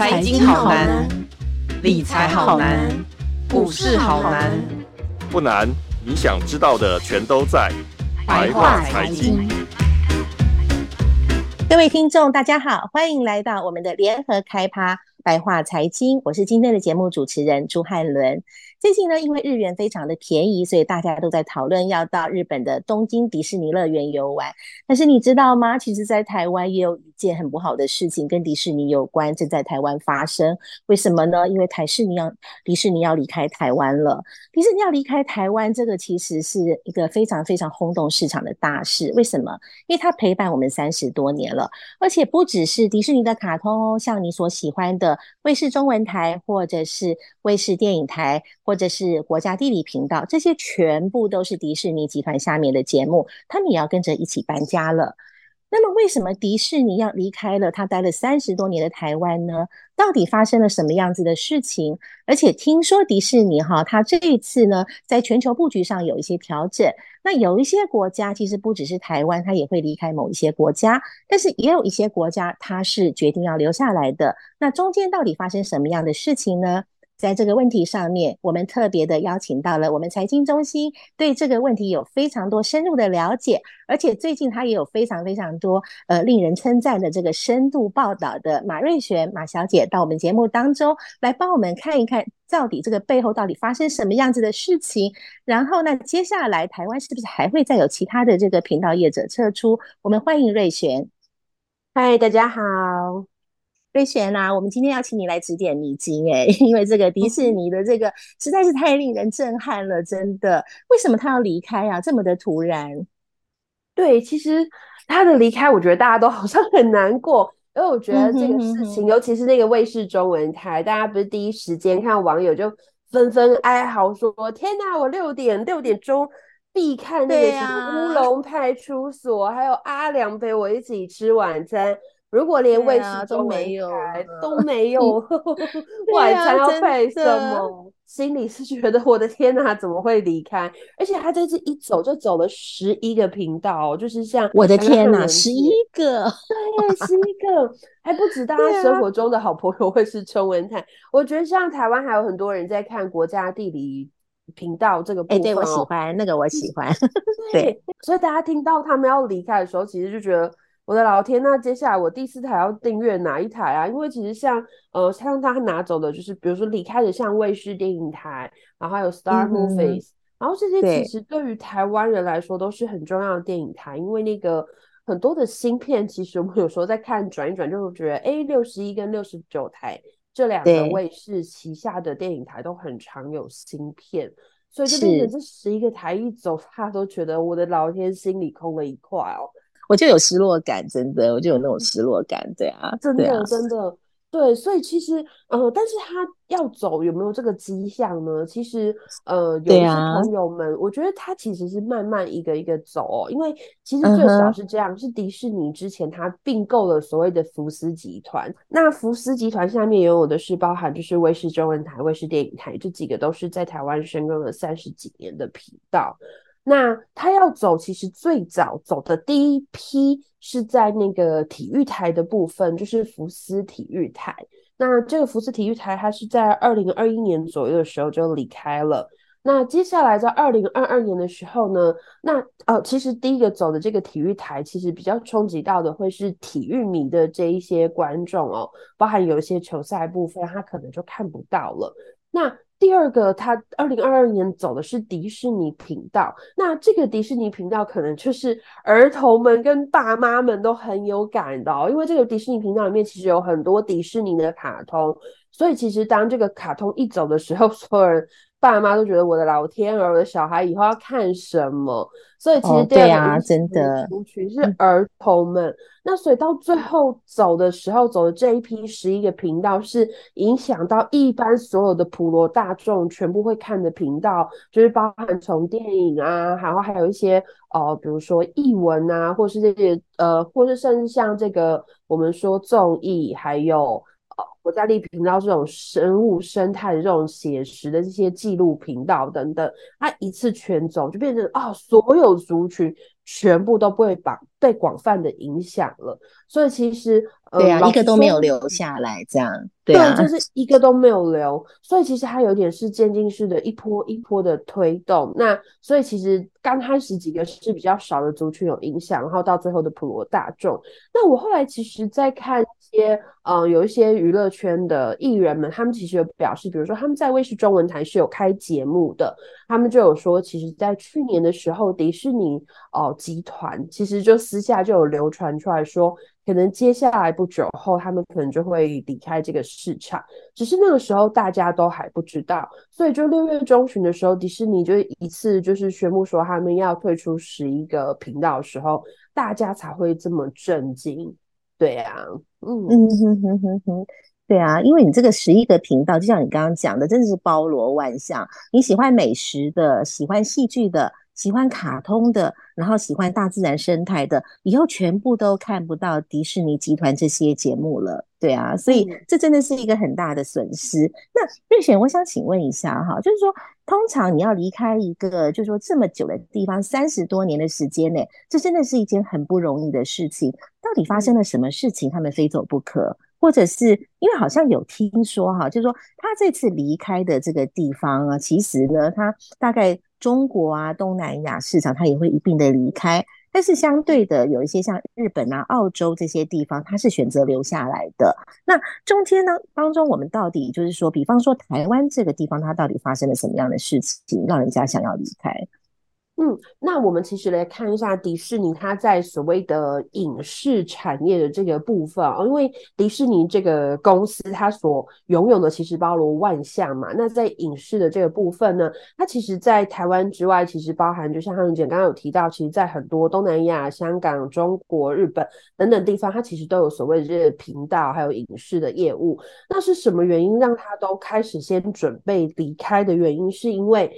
财经好难，理财好难，股市好难。不难，你想知道的全都在白话财经。各位听众，大家好，欢迎来到我们的联合开趴白话财经，我是今天的节目主持人朱汉伦。最近呢，因为日元非常的便宜，所以大家都在讨论要到日本的东京迪士尼乐园游玩。但是你知道吗？其实，在台湾也有一件很不好的事情跟迪士尼有关，正在台湾发生。为什么呢？因为台士尼要迪士尼要离开台湾了。迪士尼要离开台湾，这个其实是一个非常非常轰动市场的大事。为什么？因为它陪伴我们三十多年了，而且不只是迪士尼的卡通哦，像你所喜欢的卫视中文台，或者是卫视电影台。或者是国家地理频道，这些全部都是迪士尼集团下面的节目，他们也要跟着一起搬家了。那么，为什么迪士尼要离开了他待了三十多年的台湾呢？到底发生了什么样子的事情？而且听说迪士尼哈，它这一次呢，在全球布局上有一些调整。那有一些国家其实不只是台湾，它也会离开某一些国家，但是也有一些国家它是决定要留下来的。那中间到底发生什么样的事情呢？在这个问题上面，我们特别的邀请到了我们财经中心对这个问题有非常多深入的了解，而且最近他也有非常非常多呃令人称赞的这个深度报道的马瑞璇马小姐到我们节目当中来帮我们看一看到底这个背后到底发生什么样子的事情。然后呢，接下来台湾是不是还会再有其他的这个频道业者撤出？我们欢迎瑞璇。嗨，大家好。瑞璇啊，我们今天要请你来指点迷津诶，因为这个迪士尼的这个实在是太令人震撼了，真的。为什么他要离开啊？这么的突然？对，其实他的离开，我觉得大家都 好像很难过，因为我觉得这个事情，尤其是那个卫视中文台，大家不是第一时间看网友就纷纷哀嚎说：“天哪，我六点六点钟必看那个乌龙派出所，还有阿良陪我一起吃晚餐。”如果连卫视都没有都没有 晚餐要配什么，心里是觉得我的天哪，怎么会离开？而且他这次一走就走了十一个频道，就是像我的天哪，十一个，对，十一个还不止大家生活中的好朋友会是陈文台。我觉得像台湾还有很多人在看国家地理频道这个部分，哎，对，我喜欢那个，我喜欢。对，所以大家听到他们要离开的时候，其实就觉得。我的老天，那接下来我第四台要订阅哪一台啊？因为其实像呃，像他拿走的，就是比如说离开的像卫视电影台，然后还有 Star Movies，嗯，然后这些其实对于台湾人来说都是很重要的电影台，因为那个很多的芯片，其实我们有时候在看转一转，就会觉得哎，六十一跟六十九台这两个卫视旗下的电影台都很常有芯片，所以就变成这十一个台一走，他都觉得我的老天，心里空了一块哦。我就有失落感，真的，我就有那种失落感，对啊，真的，啊、真的，对，所以其实，呃，但是他要走，有没有这个迹象呢？其实，呃，有一些朋友们，我觉得他其实是慢慢一个一个走，哦，因为其实最少是这样，嗯、是迪士尼之前他并购了所谓的福斯集团，那福斯集团下面拥有的是包含就是卫视中文台、卫视电影台这几个都是在台湾深耕了三十几年的频道。那他要走，其实最早走的第一批是在那个体育台的部分，就是福斯体育台。那这个福斯体育台，它是在二零二一年左右的时候就离开了。那接下来在二零二二年的时候呢，那呃，其实第一个走的这个体育台，其实比较冲击到的会是体育迷的这一些观众哦，包含有一些球赛部分，他可能就看不到了。那第二个，他二零二二年走的是迪士尼频道，那这个迪士尼频道可能就是儿童们跟爸妈们都很有感的哦，因为这个迪士尼频道里面其实有很多迪士尼的卡通，所以其实当这个卡通一走的时候，所有人。爸妈都觉得我的老天儿，我的小孩以后要看什么？所以其实对啊，真的族群是儿童们。那所以到最后走的时候，走的这一批十一个频道是影响到一般所有的普罗大众全部会看的频道，就是包含从电影啊，然后还有一些呃，比如说译文啊，或是这些呃，或是甚至像这个我们说综艺，还有。国家地理频道这种生物生态这种写实的这些记录频道等等，它一次全走就变成啊、所有族群全部都被绑被广泛的影响了。所以其实，呃、对啊，一个都没有留下来，这样对，啊、对，就是一个都没有留。所以其实它有点是渐进式的一波一波的推动。那所以其实刚开始几个是比较少的族群有影响，然后到最后的普罗大众。那我后来其实在看一。些呃，有一些娱乐圈的艺人们，他们其实有表示，比如说他们在卫视中文台是有开节目的，他们就有说，其实，在去年的时候，迪士尼哦、呃、集团其实就私下就有流传出来说，可能接下来不久后，他们可能就会离开这个市场，只是那个时候大家都还不知道，所以就六月中旬的时候，迪士尼就一次就是宣布说他们要退出十一个频道的时候，大家才会这么震惊。对啊，嗯嗯哼哼哼哼，对啊，因为你这个十一个频道，就像你刚刚讲的，真的是包罗万象。你喜欢美食的，喜欢戏剧的。喜欢卡通的，然后喜欢大自然生态的，以后全部都看不到迪士尼集团这些节目了，对啊，所以这真的是一个很大的损失。嗯、那瑞璇，我想请问一下哈，就是说，通常你要离开一个，就是说这么久的地方，三十多年的时间内，这真的是一件很不容易的事情。到底发生了什么事情，他们非走不可？或者是因为好像有听说哈，就是说他这次离开的这个地方啊，其实呢，他大概。中国啊，东南亚市场，它也会一并的离开。但是相对的，有一些像日本啊、澳洲这些地方，它是选择留下来的。那中间呢，当中我们到底就是说，比方说台湾这个地方，它到底发生了什么样的事情，让人家想要离开？嗯，那我们其实来看一下迪士尼它在所谓的影视产业的这个部分哦，因为迪士尼这个公司它所拥有的其实包罗万象嘛。那在影视的这个部分呢，它其实，在台湾之外，其实包含就像汉姐刚刚有提到，其实在很多东南亚、香港、中国、日本等等地方，它其实都有所谓的这个频道，还有影视的业务。那是什么原因让它都开始先准备离开的原因？是因为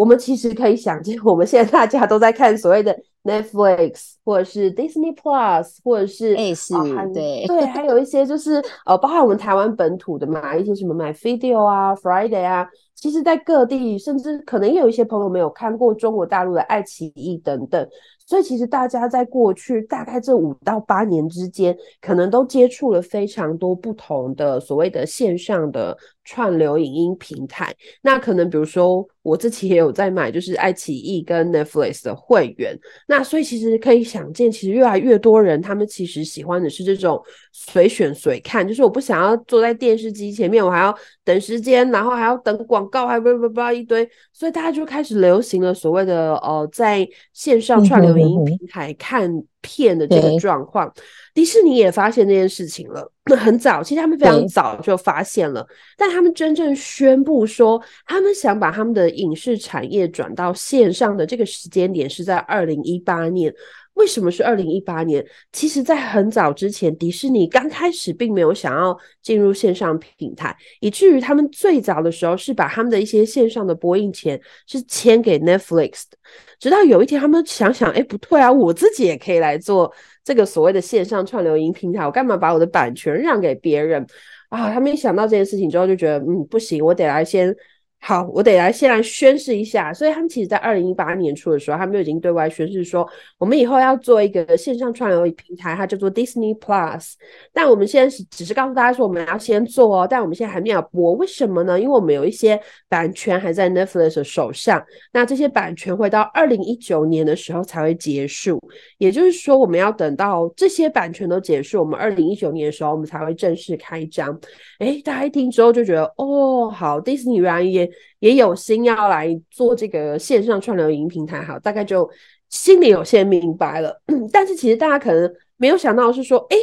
我们其实可以想见，我们现在大家都在看所谓的 Netflix，或者是 Disney Plus，或者是诶是、哦，对对，还有一些就是呃，包含我们台湾本土的嘛，一些什么 MyVideo 啊、Friday 啊，其实在各地，甚至可能也有一些朋友没有看过中国大陆的爱奇艺等等。所以其实大家在过去大概这五到八年之间，可能都接触了非常多不同的所谓的线上的串流影音平台。那可能比如说我自己也有在买，就是爱奇艺跟 Netflix 的会员。那所以其实可以想见，其实越来越多人他们其实喜欢的是这种随选随看，就是我不想要坐在电视机前面，我还要等时间，然后还要等广告，还不不不一堆。所以大家就开始流行了所谓的呃在线上串流影音。平台看片的这个状况，迪士尼也发现这件事情了。那很早，其实他们非常早就发现了，但他们真正宣布说他们想把他们的影视产业转到线上的这个时间点是在二零一八年。为什么是二零一八年？其实，在很早之前，迪士尼刚开始并没有想要进入线上平台，以至于他们最早的时候是把他们的一些线上的播映权是签给 Netflix 的。直到有一天，他们想想，哎，不对啊，我自己也可以来做这个所谓的线上串流音平台，我干嘛把我的版权让给别人啊？他们一想到这件事情之后，就觉得，嗯，不行，我得来先。好，我得来先来宣誓一下。所以他们其实，在二零一八年初的时候，他们就已经对外宣誓说，我们以后要做一个线上串流平台，它叫做 Disney Plus。但我们现在是只是告诉大家说，我们要先做哦，但我们现在还没有播。为什么呢？因为我们有一些版权还在 Netflix 的手上，那这些版权会到二零一九年的时候才会结束。也就是说，我们要等到这些版权都结束，我们二零一九年的时候，我们才会正式开张。诶，大家一听之后就觉得，哦，好，Disney 原来也。也有心要来做这个线上串流影音平台，好，大概就心里有些明白了。但是其实大家可能没有想到是说，诶，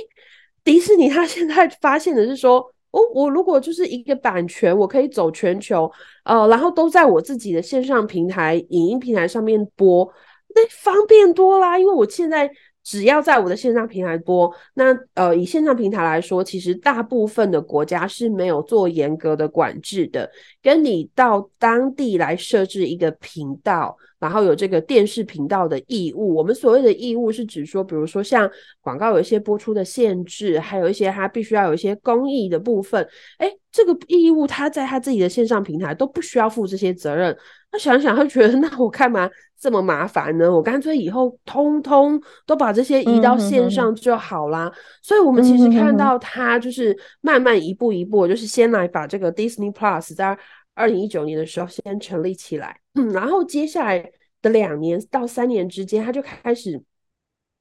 迪士尼他现在发现的是说，哦，我如果就是一个版权，我可以走全球，呃，然后都在我自己的线上平台、影音平台上面播，那方便多啦，因为我现在。只要在我的线上平台播，那呃，以线上平台来说，其实大部分的国家是没有做严格的管制的，跟你到当地来设置一个频道然后有这个电视频道的义务。我们所谓的义务是指说，比如说像广告有一些播出的限制，还有一些它必须要有一些公益的部分。哎，这个义务他在他自己的线上平台都不需要负这些责任。他想想，他觉得 那我干嘛这么麻烦呢？我干脆以后通通都把这些移到线上就好啦。嗯、哼哼，所以，我们其实看到他就是慢慢一步一步，就是先来把这个 Disney Plus 在二零一九年的时候先成立起来，嗯，然后接下来的两年到三年之间，他就开始。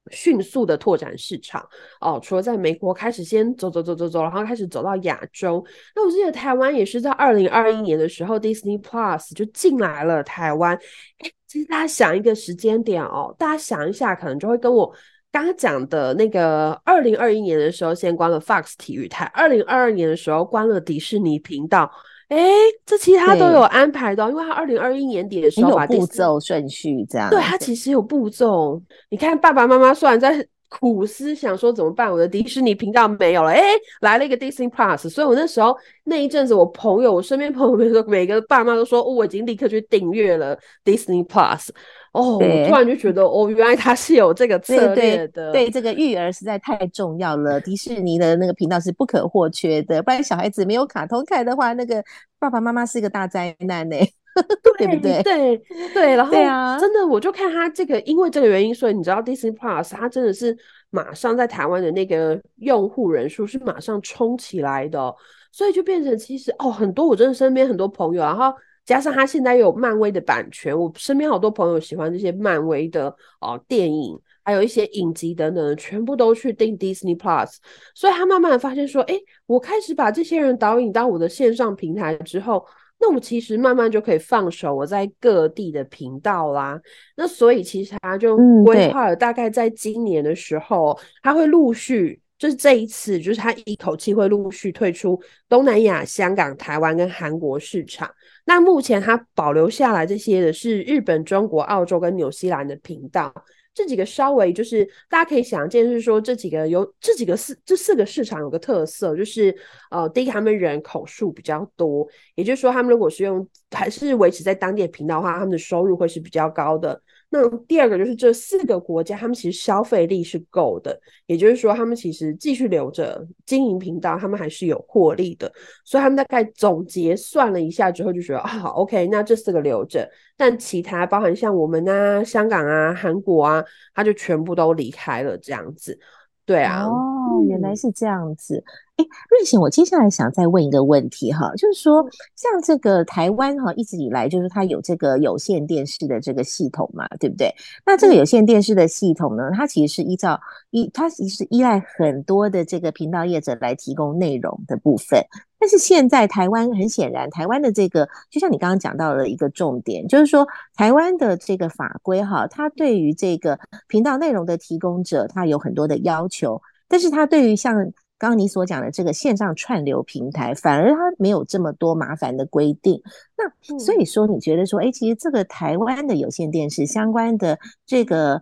迅速的拓展市场哦，除了在美国开始先走走走走走，然后开始走到亚洲。那我记得台湾也是在二零二一年的时候，Disney Plus 就进来了台湾。哎，其实大家想一个时间点哦，大家想一下，可能就会跟我刚刚讲的那个二零二一年的时候先关了 Fox 体育台，二零二二年的时候关了迪士尼频道。哎，这其他都有安排的，因为他二零二一年底的时候有步骤顺序这样。对，他其实有步骤。你看，爸爸妈妈虽然在苦思想说怎么办，我的迪士尼频道没有了，哎，来了一个 Disney Plus，所以我那时候那一阵子，我朋友，我身边朋友们说，每个爸妈都说，哦，我已经立刻去订阅了 Disney Plus。哦，我突然就觉得，哦，原来他是有这个 策略的。对，这个育儿实在太重要了。迪士尼的那个频道是不可或缺的，不然小孩子没有卡通看的话，那个爸爸妈妈是一个大灾难呢，对不对？对对，然后啊，真的，我就看他这个，因为这个原因，所以你知道，Disney Plus 它真的是马上在台湾的那个用户人数是马上冲起来的，所以就变成其实哦，很多我真的身边很多朋友，然后。加上他现在有漫威的版权，我身边好多朋友喜欢这些漫威的哦、呃、电影，还有一些影集等等，全部都去订 Disney Plus。所以他慢慢的发现说，诶，我开始把这些人导引到我的线上平台之后，那我其实慢慢就可以放手我在各地的频道啦。那所以其实他就规划了，大概在今年的时候，嗯、他会陆续，就是这一次，就是他一口气会陆续退出东南亚、香港、台湾跟韩国市场。那目前他保留下来这些的是日本、中国、澳洲跟纽西兰的频道，这几个稍微就是大家可以想见，是说这几个有这几个四这四个市场有个特色，就是呃，第一他们人口数比较多，也就是说他们如果是用还是维持在当地的频道的话，他们的收入会是比较高的。那第二个就是这四个国家，他们其实消费力是够的，也就是说，他们其实继续留着经营频道，他们还是有获利的。所以他们大概总结算了一下之后，就觉得啊，，OK，那这四个留着，但其他包含像我们啊、香港啊、韩国啊，他就全部都离开了这样子。对啊，哦，原来是这样子。哎，瑞贤，我接下来想再问一个问题哈，就是说，像这个台湾哈，一直以来就是它有这个有线电视的这个系统嘛，对不对？那这个有线电视的系统呢，它其实是依照依，它其实是依赖很多的这个频道业者来提供内容的部分。但是现在台湾很显然，台湾的这个就像你刚刚讲到的一个重点，就是说台湾的这个法规哈，它对于这个频道内容的提供者，它有很多的要求，但是它对于像刚刚你所讲的这个线上串流平台，反而它没有这么多麻烦的规定。那所以说，你觉得说，哎，其实这个台湾的有线电视相关的这个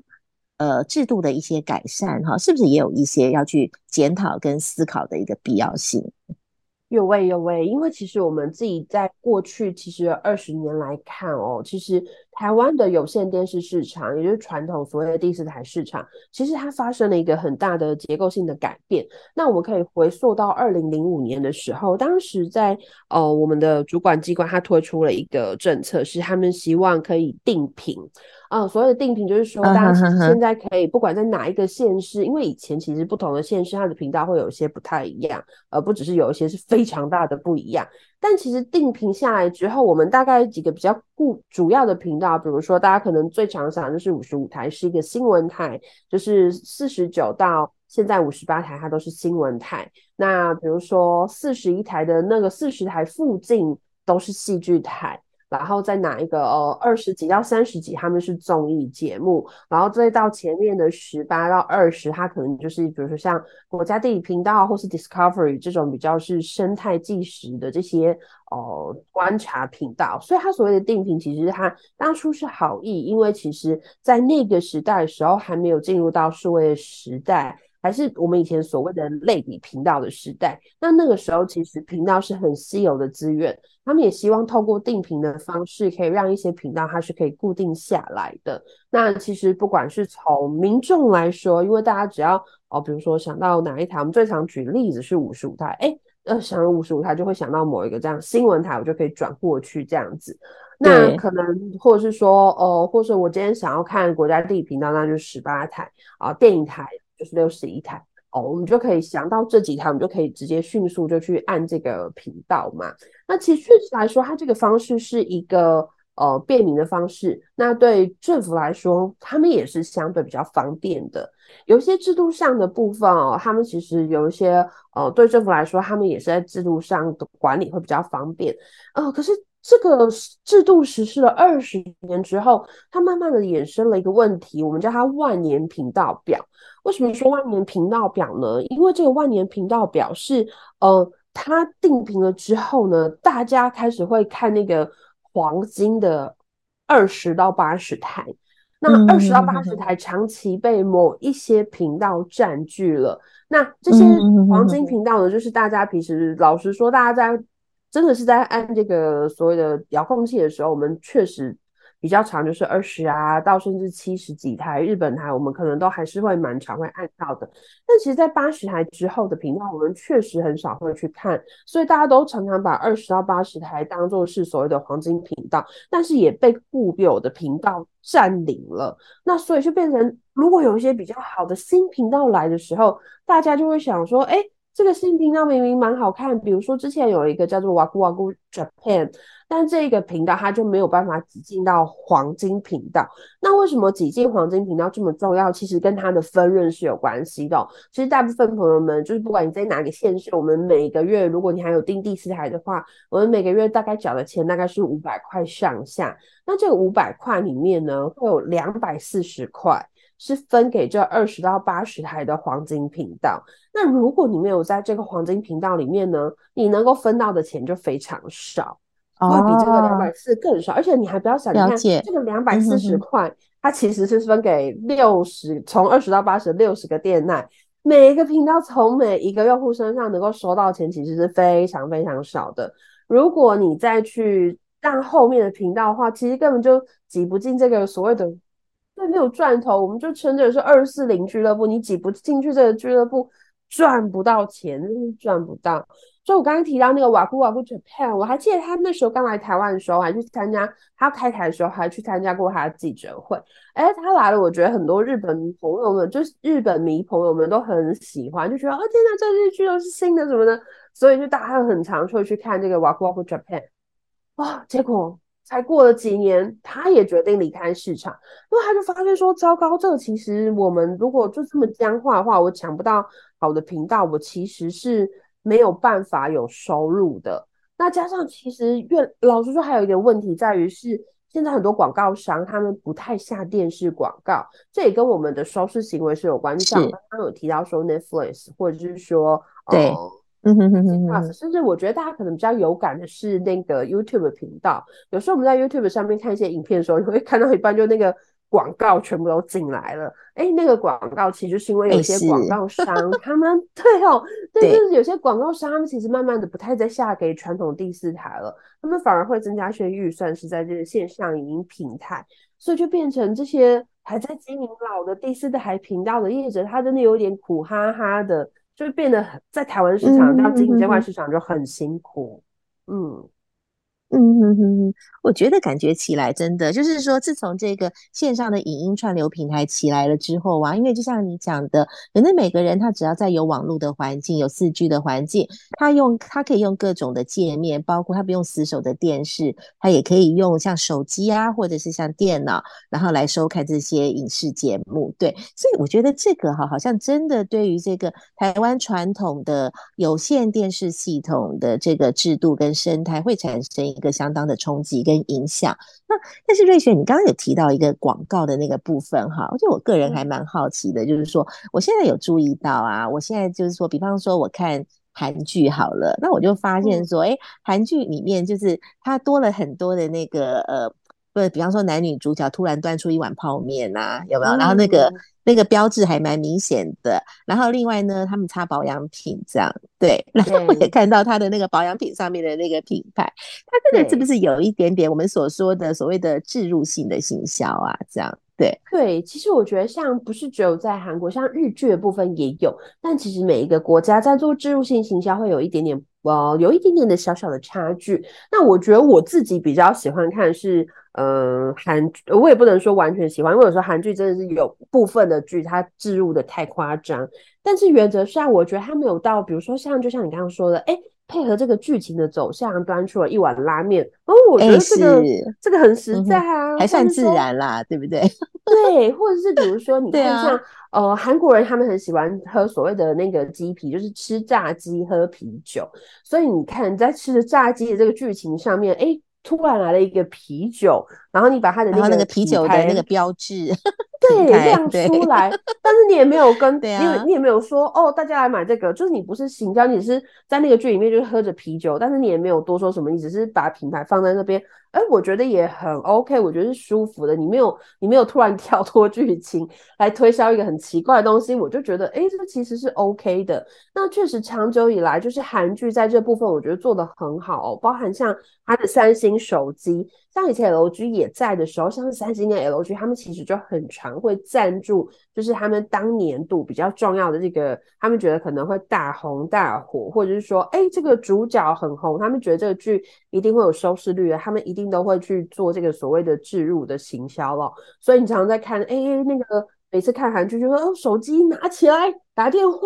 呃制度的一些改善，哈，是不是也有一些要去检讨跟思考的一个必要性？有喂有喂，因为其实我们自己在过去其实二十年来看哦，其实台湾的有线电视市场，也就是传统所谓的第四台市场，其实它发生了一个很大的结构性的改变。那我们可以回溯到二零零五年的时候，当时在呃我们的主管机关，它推出了一个政策，是他们希望可以定频。啊，所谓的定频就是说，大家现在可以不管在哪一个县市，因为以前其实不同的县市它的频道会有一些不太一样，而不只是有一些是非常大的不一样。但其实定频下来之后，我们大概几个比较固主要的频道，比如说大家可能最常想就是五十五台是一个新闻台，就是四十九到现在五十八台它都是新闻台。那比如说四十一台的那个四十台附近都是戏剧台。然后再拿一个呃二十几到三十几，他们是综艺节目，然后再到前面的十八到二十，它可能就是比如说像国家地理频道或是 Discovery 这种比较是生态纪实的这些呃观察频道。所以它所谓的定频，其实它当初是好意，因为其实在那个时代的时候还没有进入到数位的时代。还是我们以前所谓的类比频道的时代。那那个时候其实频道是很稀有的资源，他们也希望透过定频的方式，可以让一些频道它是可以固定下来的。那其实不管是从民众来说，因为大家只要哦，比如说想到哪一台，我们最常举例子是五十五台，哎。呃，想到五十五台就会想到某一个这样新闻台，我就可以转过去这样子。那可能或者是说，哦、呃，或者我今天想要看国家地理频道，那就是十八台啊。电影台就是六十一台哦，我们就可以想到这几台，我们就可以直接迅速就去按这个频道嘛。那其实确实来说，它这个方式是一个。呃，便民的方式，那对政府来说，他们也是相对比较方便的。有一些制度上的部分哦，他们其实有一些呃，对政府来说，他们也是在制度上的管理会比较方便。呃，可是这个制度实施了二十年之后，它慢慢的衍生了一个问题，我们叫它万年频道表。为什么说万年频道表呢？因为这个万年频道表是呃，它定频了之后呢，大家开始会看那个。黄金的二十到八十台，那二十到八十台长期被某一些频道占据了。那这些黄金频道呢，就是大家平时老实说，大家在真的是在按这个所谓的遥控器的时候，我们确实。比较长就是二十啊，到甚至七十几台日本台，我们可能都还是会蛮常会按到的。但其实，在八十台之后的频道，我们确实很少会去看，所以大家都常常把二十到八十台当做是所谓的黄金频道，但是也被固有的频道占领了。那所以就变成，如果有一些比较好的新频道来的时候，大家就会想说，哎。这个新频道明明蛮好看，比如说之前有一个叫做 Waku Waku Japan，但这个频道它就没有办法挤进到黄金频道。那为什么挤进黄金频道这么重要？其实跟它的分润是有关系的。其实大部分朋友们就是不管你在哪个县市，我们每个月如果你还有订第四台的话，我们每个月大概缴的钱大概是五百块上下。那这个五百块里面呢，会有两百四十块。是分给这二十到八十台的黄金频道。那如果你没有在这个黄金频道里面呢，你能够分到的钱就非常少，会比这个两百四更少。而且你还不要想，你看这个两百四十块，它其实是分给六十，从二十到八十六十个店内，每一个频道从每一个用户身上能够收到钱，其实是非常非常少的。如果你再去让后面的频道的话，其实根本就挤不进这个所谓的。对，没有赚头，我们就称之为是二四零俱乐部。你挤不进去这个俱乐部，赚不到钱，真是赚不到。所以我刚刚提到那个瓦库瓦库 Japan，我还记得他那时候刚来台湾的时候，还去参加他开台的时候，还去参加过他的记者会。哎，他来了，我觉得很多日本朋友们，就是日本迷朋友们都很喜欢，就觉得哦，天哪，这日剧都是新的什么的，所以就大家很常会去看这个瓦库瓦库 Japan。哇，结果。才过了几年，他也决定离开市场，因为他就发现说：“糟糕，这个其实我们如果就这么僵化的话，我抢不到好的频道，我其实是没有办法有收入的。那加上其实越老实说，还有一点问题在于是，现在很多广告商他们不太下电视广告，这也跟我们的收视行为是有关系。像刚刚有提到说 Netflix，或者是说对。呃嗯哼哼哼哼，甚至我觉得大家可能比较有感的是那个 YouTube 频道。有时候我们在 YouTube 上面看一些影片的时候，你会看到一半就那个广告全部都进来了。哎，那个广告其实就是因为有些广告商他们对哦，对，就是有些广告商他们其实慢慢的不太再下给传统第四台了，他们反而会增加一些预算是在这个线上影音平台，所以就变成这些还在经营老的第四台频道的业者，他真的有点苦哈哈的。就变得很在台湾市场，要经营这块市场就很辛苦，嗯。嗯哼哼哼，我觉得感觉起来真的就是说，自从这个线上的影音串流平台起来了之后啊，因为就像你讲的，可能每个人他只要在有网络的环境、有四 G 的环境，他用他可以用各种的界面，包括他不用死守的电视，他也可以用像手机啊，或者是像电脑，然后来收看这些影视节目。对，所以我觉得这个哈，好像真的对于这个台湾传统的有线电视系统的这个制度跟生态会产生一个相当的冲击跟影响。那但是瑞雪，你刚刚有提到一个广告的那个部分哈，就我个人还蛮好奇的，就是说我现在有注意到啊，我现在就是说，比方说我看韩剧好了，那我就发现说，哎，韩剧里面就是它多了很多的那个呃不，比方说男女主角突然端出一碗泡面呐、啊，有没有？嗯、然后那个那个标志还蛮明显的。然后另外呢，他们擦保养品这样，对。然后我也看到他的那个保养品上面的那个品牌，他这个是不是有一点点我们所说的所谓的置入性的行销啊？这样。对对，其实我觉得像不是只有在韩国，像日剧的部分也有，但其实每一个国家在做置入性行销会有一点点呃，有一点点的小小的差距。那我觉得我自己比较喜欢看是呃韩，我也不能说完全喜欢，因为有时候韩剧真的是有部分的剧它置入的太夸张，但是原则上我觉得它没有到，比如说像就像你刚刚说的，哎。配合这个剧情的走向，端出了一碗拉面。哦，我觉得这个、欸、这个很实在啊，嗯、还算自然啦，对不对？对，或者是比如说，你看像、啊、呃韩国人，他们很喜欢喝所谓的那个鸡皮，就是吃炸鸡喝啤酒。所以你看在吃的炸鸡的这个剧情上面，哎。突然来了一个啤酒，然后你把它的那个，那个啤酒的那个标志，对，亮出来，但是你也没有跟，因为你也没有说哦，大家来买这个，就是你不是行销，你是在那个剧里面就是喝着啤酒，但是你也没有多说什么，你只是把品牌放在那边。哎，我觉得也很 OK，我觉得是舒服的。你没有，你没有突然 跳脱剧情来推销一个很奇怪的东西，我就觉得，哎，这其实是 OK 的。那确实长久以来，就是韩剧在这部分，我觉得做的很好哦，包含像它的三星手机。像以前 LG 也在的时候，像是三星跟 LG，他们其实就很会赞助，就是他们当年度比较重要的这个，他们觉得可能会大红大火，或者是说，哎，这个主角很红，他们觉得这个剧一定会有收视率的，他们一定都会去做这个所谓的置入的行销了。所以你常常在看，哎，那个每次看韩剧就说，哦，手机拿起来打电话，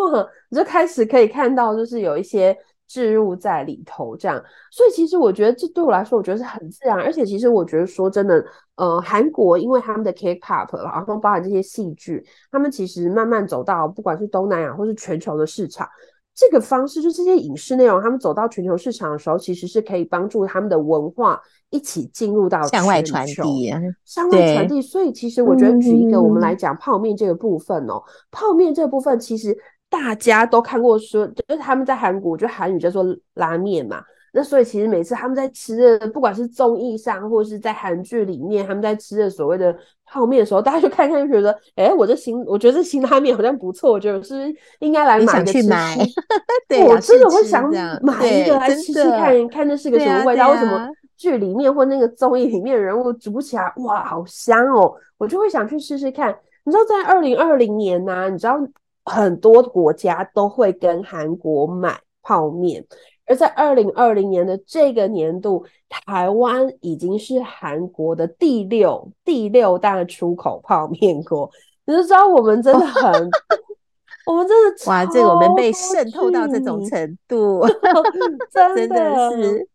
你就开始可以看到，就是有一些。置入在里头，这样，所以其实我觉得这对我来说，我觉得是很自然。而且其实我觉得说真的，呃，韩国因为他们的 K-pop，然后包含这些戏剧，他们其实慢慢走到不管是东南亚或是全球的市场，这个方式就这些影视内容，他们走到全球市场的时候，其实是可以帮助他们的文化一起进入到向外传递，向外传递。所以其实我觉得举一个我们来讲泡面这个部分哦，嗯、泡面这个部分其实。大家都看过说，就是他们在韩国，就韩语叫做拉面嘛。那所以其实每次他们在吃的，不管是综艺上，或者是在韩剧里面，他们在吃的所谓的泡面的时候，大家就看看就觉得，哎、欸，我这新，我觉得这新拉面好像不错，我觉得是不是应该来买个吃吃？对，我真的会想买一个来吃吃看，看那是个什么味道？啊啊、为什么剧里面或那个综艺里面的人物煮起来，哇，好香哦！我就会想去试试看。你知道，在二零二零年呢、啊，你知道？很多国家都会跟韩国买泡面，而在二零二零年的这个年度，台湾已经是韩国的第六第六大出口泡面国。你就知道我们真的很，我们真的哇，这个我们被渗透到这种程度，真的，真的是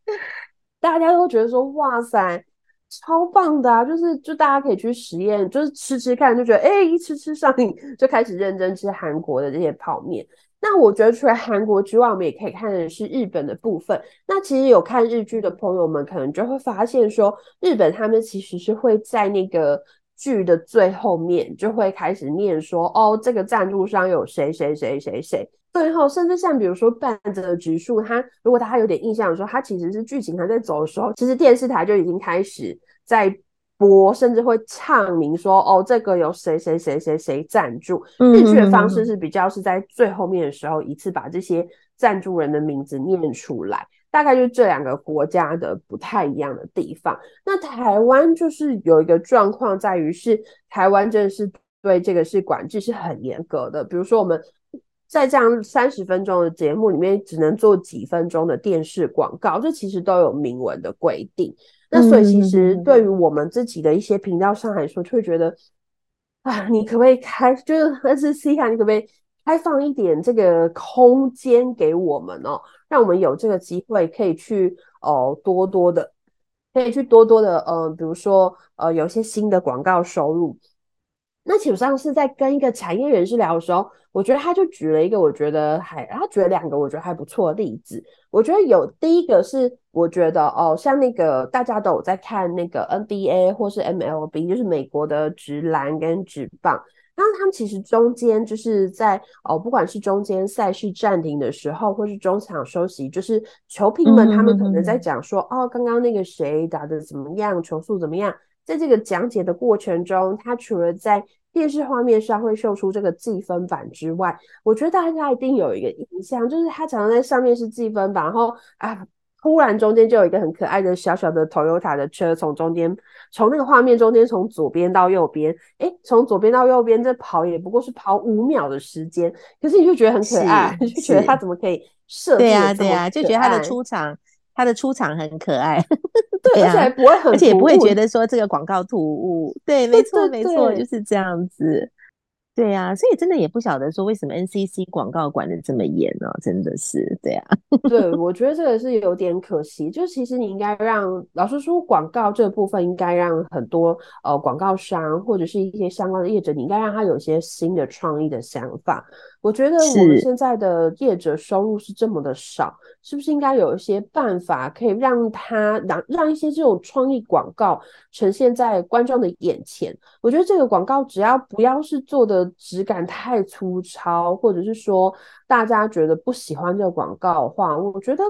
大家都觉得说哇塞。超棒的啊！就是就大家可以去实验，就是吃吃看，就觉得哎、一吃吃上瘾，就开始认真吃韩国的这些泡面。那我觉得除了韩国之外，我们也可以看的是日本的部分。那其实有看日剧的朋友们，可能就会发现说，日本他们其实是会在那个剧的最后面就会开始念说，哦，这个赞助商有谁谁谁谁谁。最后，甚至像比如说半泽直树，他如果大家有点印象的时候，他其实是剧情还在走的时候，其实电视台就已经开始在播，甚至会唱明说，哦，这个有谁谁谁谁谁赞助。日剧的方式是比较是在最后面的时候一次把这些赞助人的名字念出来，大概就是这两个国家的不太一样的地方。那台湾就是有一个状况在于是台湾真的是对这个是管制是很严格的，比如说我们。在这样三十分钟的节目里面，只能做几分钟的电视广告，这其实都有明文的规定。那所以，其实对于我们自己的一些频道上来说，就会觉得啊，你可不可以开，就是 NCC 啊，你可不可以开放一点这个空间给我们哦，让我们有这个机会可以去哦、多多的，可以去多多的，呃，比如说呃，有一些新的广告收入。那基本上是在跟一个产业人士聊的时候，我觉得他就举了一个我觉得还，他举了两个我觉得还不错的例子。我觉得有第一个是，我觉得哦，像那个大家都有在看那个 NBA 或是 MLB，就是美国的职篮跟职棒。那他们其实中间就是在哦，不管是中间赛事暂停的时候，或是中场休息，就是球评们他们可能在讲说，嗯嗯嗯哦，刚刚那个谁打的怎么样，球速怎么样。在这个讲解的过程中，他除了在电视画面上会秀出这个计分板之外，我觉得大家一定有一个印象，就是他常常在上面是计分板，然后啊。突然，中间就有一个很可爱的小小的 Toyota 的车从中间，从那个画面中间从左边到右边，诶，从左边到右边这跑也不过是跑五秒的时间，可是你就觉得很可爱，就觉得他怎么可以设计？对呀对呀，就觉得他的出场，他的出场很可爱，对，而且还不会很，而且也不会觉得说这个广告突兀，对，没错没错，就是这样子。对呀、啊，所以真的也不晓得说为什么 NCC 广告管的这么严呢、啊？真的是对啊。对，我觉得这个是有点可惜。就其实你应该让老实说，广告这部分应该让很多呃广告商或者是一些相关的业者，你应该让他有一些新的创意的想法。我觉得我们现在的业者收入是这么的少，是，是不是应该有一些办法可以让他让让一些这种创意广告呈现在观众的眼前？我觉得这个广告只要不要是做的质感太粗糙，或者是说大家觉得不喜欢这个广告的话，我觉得。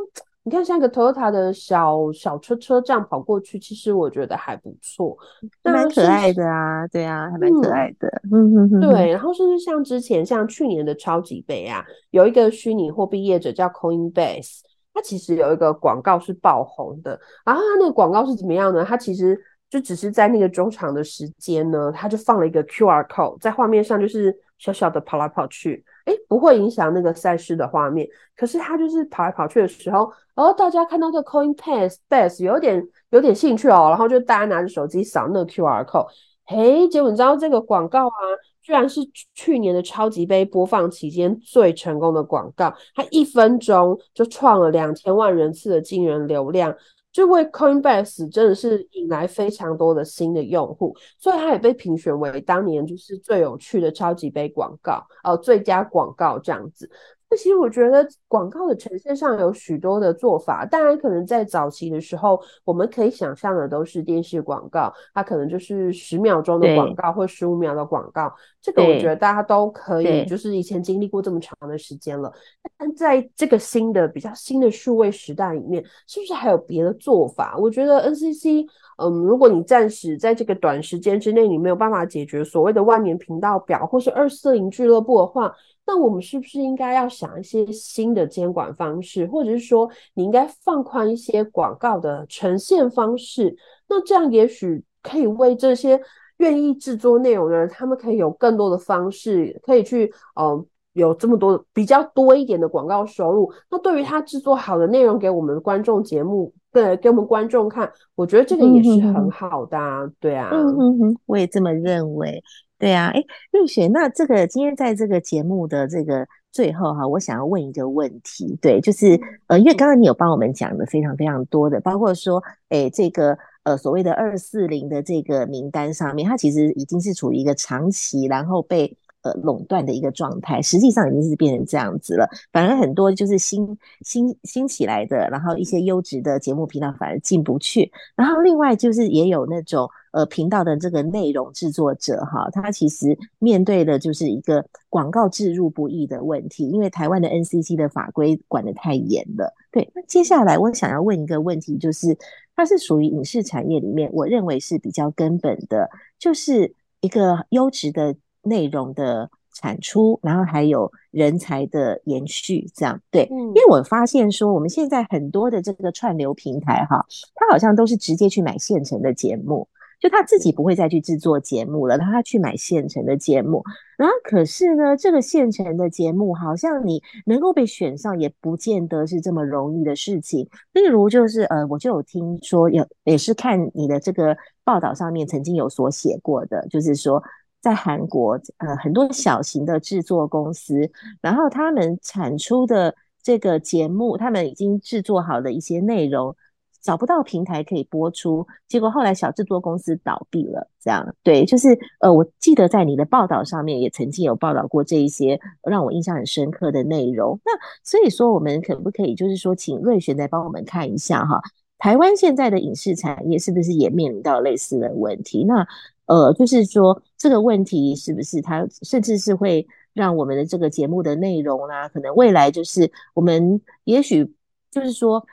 你看，像一个 Toyota 的小小车车这样跑过去，其实我觉得还不错，蛮可爱的啊，对啊，还蛮可爱的。嗯嗯对，然后甚至像之前像去年的超级杯啊，有一个虚拟货币业者叫 Coinbase，它其实有一个广告是爆红的。然后它那个广告是怎么样呢？它其实就只是在那个中场的时间呢，它就放了一个 QR code 在画面上，就是小小的跑来跑去。哎，不会影响那个赛事的画面，可是他就是跑来跑去的时候，然后大家看到这个 Coinbase 有点有点兴趣哦，然后就大家拿着手机扫那个 QR code，嘿，结果你知道这个广告啊，居然是去年的超级杯播放期间最成功的广告，它一分钟就创了两千万人次的惊人流量。就为 Coinbase 真的是引来非常多的新的用户，所以它也被评选为当年就是最有趣的超级杯广告，呃，最佳广告这样子。其实我觉得广告的呈现上有许多的做法，当然可能在早期的时候，我们可以想象的都是电视广告，它可能就是十秒钟的广告或十五秒的广告，这个我觉得大家都可以，就是以前经历过这么长的时间了。但在这个新的比较新的数位时代里面，是不是还有别的做法？我觉得 NCC，嗯，如果你暂时在这个短时间之内，你没有办法解决所谓的万年频道表或是二四零俱乐部的话，那我们是不是应该要想一些新的监管方式，或者是说你应该放宽一些广告的呈现方式？那这样也许可以为这些愿意制作内容的人，他们可以有更多的方式，可以去呃有这么多比较多一点的广告收入。那对于他制作好的内容给我们观众节目，对，给我们观众看，我觉得这个也是很好的啊，嗯、哼哼对啊，嗯嗯嗯，我也这么认为。对啊，哎，瑞雪，那这个今天在这个节目的这个最后哈，我想要问一个问题，对，就是呃，因为刚刚你有帮我们讲的非常非常多的，包括说，哎，这个呃所谓的二四零的这个名单上面，它其实已经是处于一个长期然后被。呃，垄断的一个状态，实际上已经是变成这样子了。反而很多就是新新新起来的，然后一些优质的节目频道反而进不去。然后另外就是也有那种呃频道的这个内容制作者哈，他其实面对的就是一个广告置入不易的问题，因为台湾的 NCC 的法规管得太严了。对，那接下来我想要问一个问题，就是它是属于影视产业里面，我认为是比较根本的，就是一个优质的。内容的产出，然后还有人才的延续，这样对。嗯，因为我发现说，我们现在很多的这个串流平台哈，它好像都是直接去买现成的节目，就他自己不会再去制作节目了，然后他去买现成的节目。然后可是呢，这个现成的节目好像你能够被选上，也不见得是这么容易的事情。例如就是呃，我就有听说有，也是看你的这个报道上面曾经有所写过的，就是说。在韩国，呃，很多小型的制作公司，然后他们产出的这个节目，他们已经制作好的一些内容，找不到平台可以播出，结果后来小制作公司倒闭了。这样，对，就是呃，我记得在你的报道上面也曾经有报道过这一些让我印象很深刻的内容。那所以说，我们可不可以就是说，请瑞璇再帮我们看一下哈，台湾现在的影视产业是不是也面临到类似的问题？那呃，就是说这个问题是不是它甚至是会让我们的这个节目的内容啦、啊，可能未来就是我们也许就是说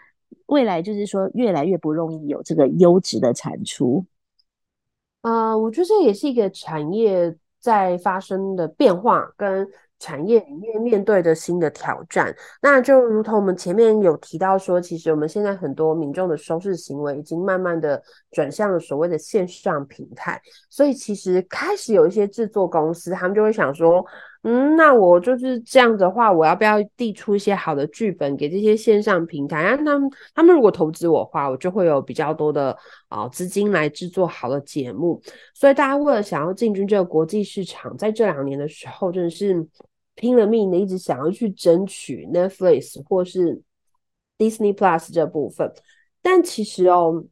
未来就是说越来越不容易有这个优质的产出。呃，我觉得这也是一个产业在发生的变化跟。产业里面面对的新的挑战，那就如同我们前面有提到说，其实我们现在很多民众的收视行为已经慢慢的转向了所谓的线上平台，所以其实开始有一些制作公司，他们就会想说，嗯，那我就是这样的话，我要不要递出一些好的剧本给这些线上平台啊？他们他们如果投资我话，我就会有比较多的啊资金来制作好的节目。所以大家为了想要进军这个国际市场，在这两年的时候，真的是。拼了命的一直想要去争取 Netflix 或是 Disney Plus 这部分，但其实哦，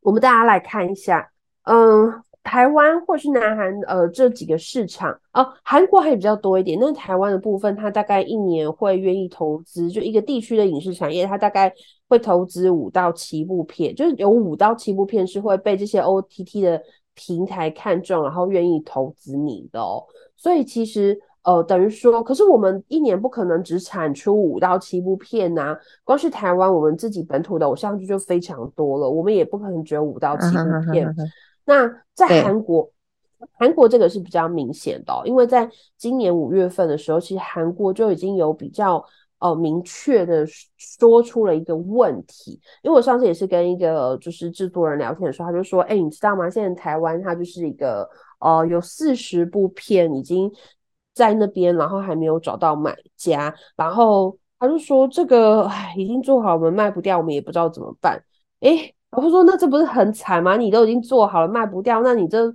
我们大家来看一下，嗯、台湾或是南韩呃这几个市场哦，呃、韩国还比较多一点，那台湾的部分，它大概一年会愿意投资，就一个地区的影视产业，它大概会投资五到七部片，就是有五到七部片是会被这些 OTT 的平台看中，然后愿意投资你的哦，所以其实。呃，等于说，可是我们一年不可能只产出五到七部片呐、啊。光是台湾，我们自己本土的偶像剧就非常多了，我们也不可能只有五到七部片。Uh. 那在韩国，韩国这个是比较明显的、哦，因为在今年五月份的时候，其实韩国就已经有比较呃明确的说出了一个问题。因为我上次也是跟一个就是制作人聊天的时候，他就说：“哎、欸，你知道吗？现在台湾它就是一个呃有四十部片已经。”在那边，然后还没有找到买家，然后他就说这个唉，已经做好，我们卖不掉，我们也不知道怎么办。诶，我说那这不是很惨吗？你都已经做好了，卖不掉，那你这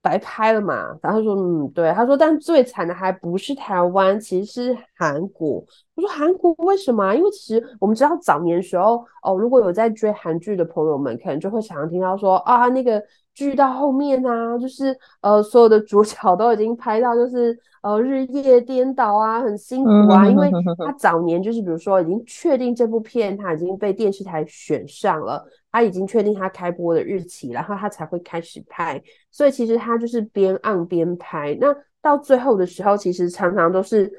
白拍了嘛？然后说嗯，对。他说，但最惨的还不是台湾，其实是韩国。我说韩国为什么？因为其实我们知道早年时候哦，如果有在追韩剧的朋友们，可能就会常常听到说啊，那个。剧到后面啊，就是呃，所有的主角都已经拍到，就是呃日夜颠倒啊，很辛苦啊。因为他早年就是比如说已经确定这部片他已经被电视台选上了，他已经确定他开播的日期，然后他才会开始拍。所以其实他就是边按边拍。那到最后的时候，其实常常都是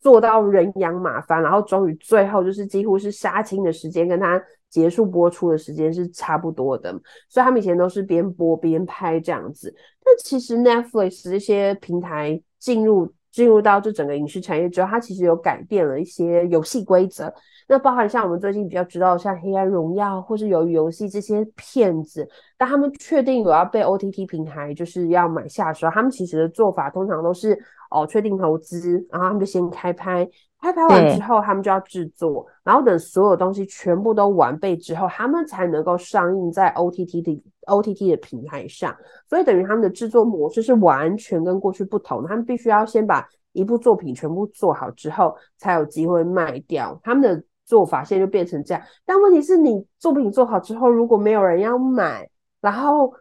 做到人仰马翻，然后终于最后就是几乎是杀青的时间跟他。结束播出的时间是差不多的，所以他们以前都是边播边拍这样子。但其实 Netflix 这些平台进入进入到这整个影视产业之后，它其实有改变了一些游戏规则。那包含像我们最近比较知道像《黑暗荣耀》或是《鱿鱼游戏》这些骗子，当他们确定有要被 OTT 平台就是要买下的时候，他们其实的做法通常都是哦确定投资，然后他们就先开拍。开拍完之后，他们就要制作，然后等所有东西全部都完备之后，他们才能够上映在 OTT 的 OTT 的平台上。所以等于他们的制作模式是完全跟过去不同的。他们必须要先把一部作品全部做好之后，才有机会卖掉。他们的做法现在就变成这样。但问题是你作品做好之后，如果没有人要买，然后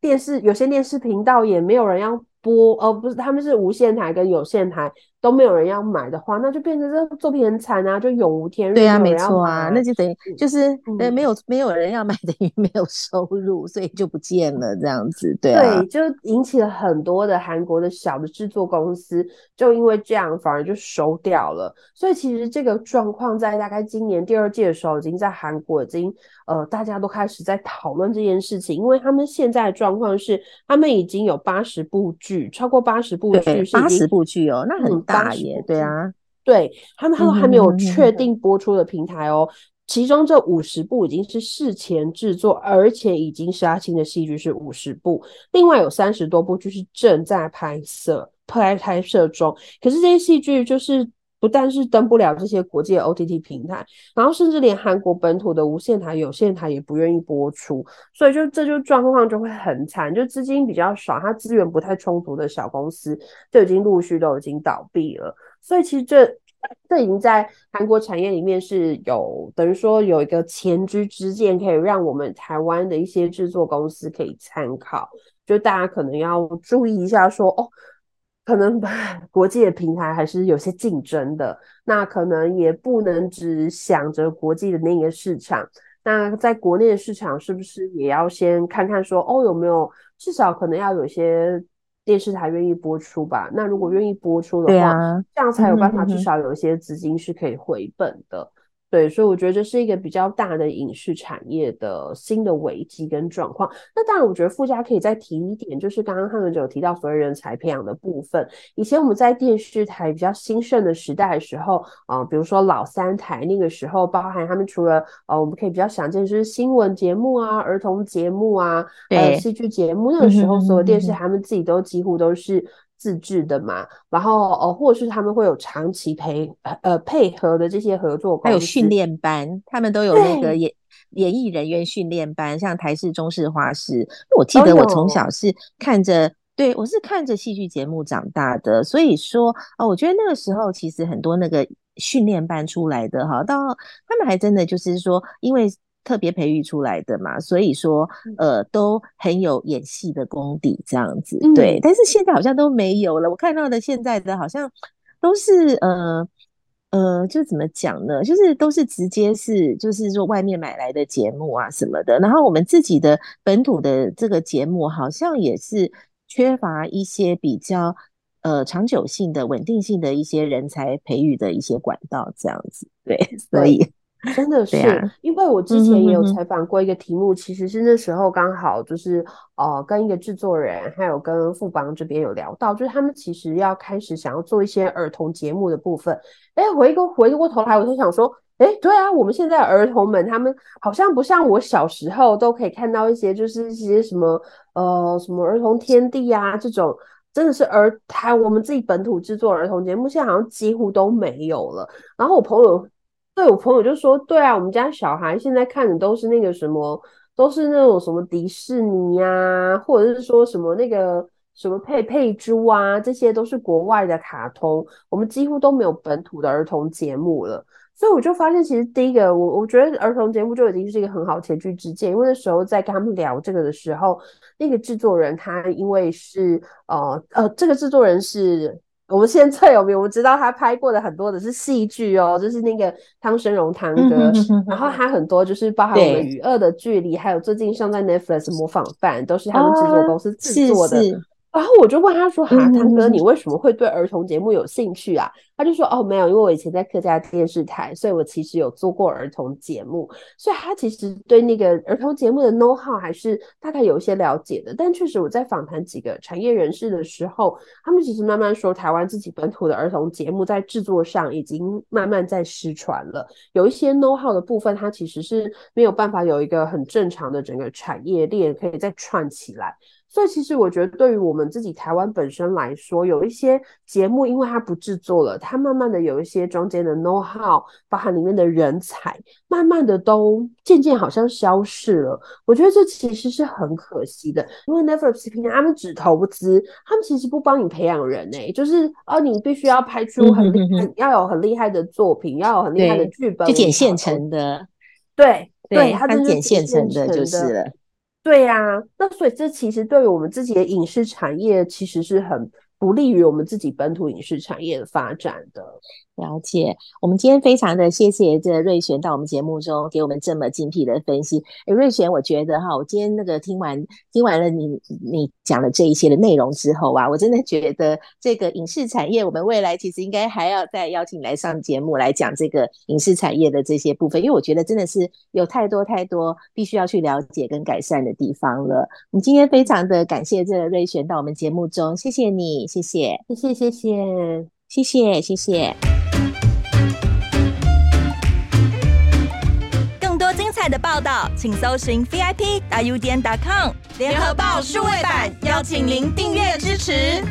电视有些电视频道也没有人要播，而、呃、不是他们是无线台跟有线台。都没有人要买的话，那就变成这作品很惨啊，就永无天日。对啊，没错啊，那就等于就是呃、嗯，没有没有人要买，等于没有收入，所以就不见了这样子。对啊，对，就引起了很多的韩国的小的制作公司，就因为这样反而就收掉了。所以其实这个状况在大概今年第二届的时候，已经在韩国已经呃大家都开始在讨论这件事情，因为他们现在的状况是，他们已经有八十部剧，超过八十部剧，八十部剧哦，那很。大爷，对啊，对他们，他们还没有确定播出的平台哦。其中这五十部已经是事前制作，而且已经杀青的戏剧是五十部，另外有三十多部就是正在拍摄、拍拍摄中。可是这些戏剧就是。不但是登不了这些国际 OTT 平台，然后甚至连韩国本土的无线台、有线台也不愿意播出，所以就这就状况就会很惨，就资金比较少，它资源不太充足的小公司就已经陆续都已经倒闭了。所以其实这这已经在韩国产业里面是有等于说有一个前车之鉴，可以让我们台湾的一些制作公司可以参考，就大家可能要注意一下说哦。可能 国际的平台还是有些竞争的，那可能也不能只想着国际的那个市场。那在国内的市场，是不是也要先看看说，哦，有没有至少可能要有些电视台愿意播出吧？那如果愿意播出的话，啊、这样才有办法，至少有一些资金是可以回本的。对，所以我觉得这是一个比较大的影视产业的新的危机跟状况。那当然，我觉得附加可以再提一点，就是刚刚他们就有提到所谓人才培养的部分。以前我们在电视台比较兴盛的时代的时候，啊、呃，比如说老三台那个时候，包含他们除了呃，我们可以比较想见就是新闻节目啊、儿童节目啊、还有戏剧节目，那个时候所有电视台他们自己都几乎都是。自制的嘛，然后呃，或者是他们会有长期陪呃配合的这些合作，还有训练班，他们都有那个演演艺人员训练班，像台式、中式、华式。我记得我从小是看着，对，我是看着戏剧节目长大的，所以说哦，我觉得那个时候其实很多那个训练班出来的哈，到他们还真的就是说，因为。特别培育出来的嘛，所以说，呃，都很有演戏的功底，这样子，对。但是现在好像都没有了，我看到的现在的好像都是，呃，呃，就怎么讲呢？就是都是直接是，就是说外面买来的节目啊什么的。然后我们自己的本土的这个节目，好像也是缺乏一些比较，呃，长久性的、稳定性的一些人才培育的一些管道，这样子，对，所以。真的是，啊、因为我之前也有采访过一个题目，嗯、哼哼其实是那时候刚好就是呃，跟一个制作人还有跟富邦这边有聊到，就是他们其实要开始想要做一些儿童节目的部分。哎，回过回过头来，我就想说，哎，对啊，我们现在儿童们他们好像不像我小时候都可以看到一些，就是一些什么呃什么儿童天地啊这种，真的是儿台我们自己本土制作儿童节目，现在好像几乎都没有了。然后我朋友。对，我朋友就说，对啊，我们家小孩现在看的都是那个什么，都是那种什么迪士尼呀、啊，或者是说什么那个什么佩佩猪啊，这些都是国外的卡通，我们几乎都没有本土的儿童节目了。所以我就发现，其实第一个，我我觉得儿童节目就已经是一个很好前车之鉴，因为那时候在跟他们聊这个的时候，那个制作人他因为是呃呃，这个制作人是。我们现在最有名，我们知道他拍过的很多的是戏剧哦，就是那个汤生荣汤哥，然后他很多就是包含我们《与恶的距离》，还有最近上在 Netflix 模仿犯，都是他们制作公司制作的。然后我就问他说：“哈，汤哥，你为什么会对儿童节目有兴趣啊？”他就说：“哦，没有，因为我以前在客家电视台，所以我其实有做过儿童节目，所以他其实对那个儿童节目的 know how 还是大概有一些了解的。但确实我在访谈几个产业人士的时候，他们其实慢慢说，台湾自己本土的儿童节目在制作上已经慢慢在失传了，有一些 know how 的部分，它其实是没有办法有一个很正常的整个产业链可以再串起来。”所以，其实我觉得，对于我们自己台湾本身来说，有一些节目，因为它不制作了，它慢慢的有一些中间的 know how，包含里面的人才，慢慢的都渐渐好像消失了。我觉得这其实是很可惜的，因为 Netflix 平台他们只投资，他们其实不帮你培养人诶、欸，就是哦，你必须要拍出很厉害，要有很厉害的作品，要有很厉害的剧本，就剪现成的，对对，他剪现成的就是了。对呀、那所以这其实对于我们自己的影视产业，其实是很不利于我们自己本土影视产业的发展的。了解，我们今天非常的谢谢这瑞璇到我们节目中给我们这么精辟的分析。诶，瑞璇，我觉得哈，我今天那个听完听完了你你讲的这一些的内容之后啊，我真的觉得这个影视产业，我们未来其实应该还要再邀请你来上节目来讲这个影视产业的这些部分，因为我觉得真的是有太多太多必须要去了解跟改善的地方了。我们今天非常的感谢这个瑞璇到我们节目中，谢谢你，谢谢，谢谢，谢谢，谢谢，谢谢。的报道，请搜寻 VIP 大 U 点 com 联合报数位版，邀请您订阅支持。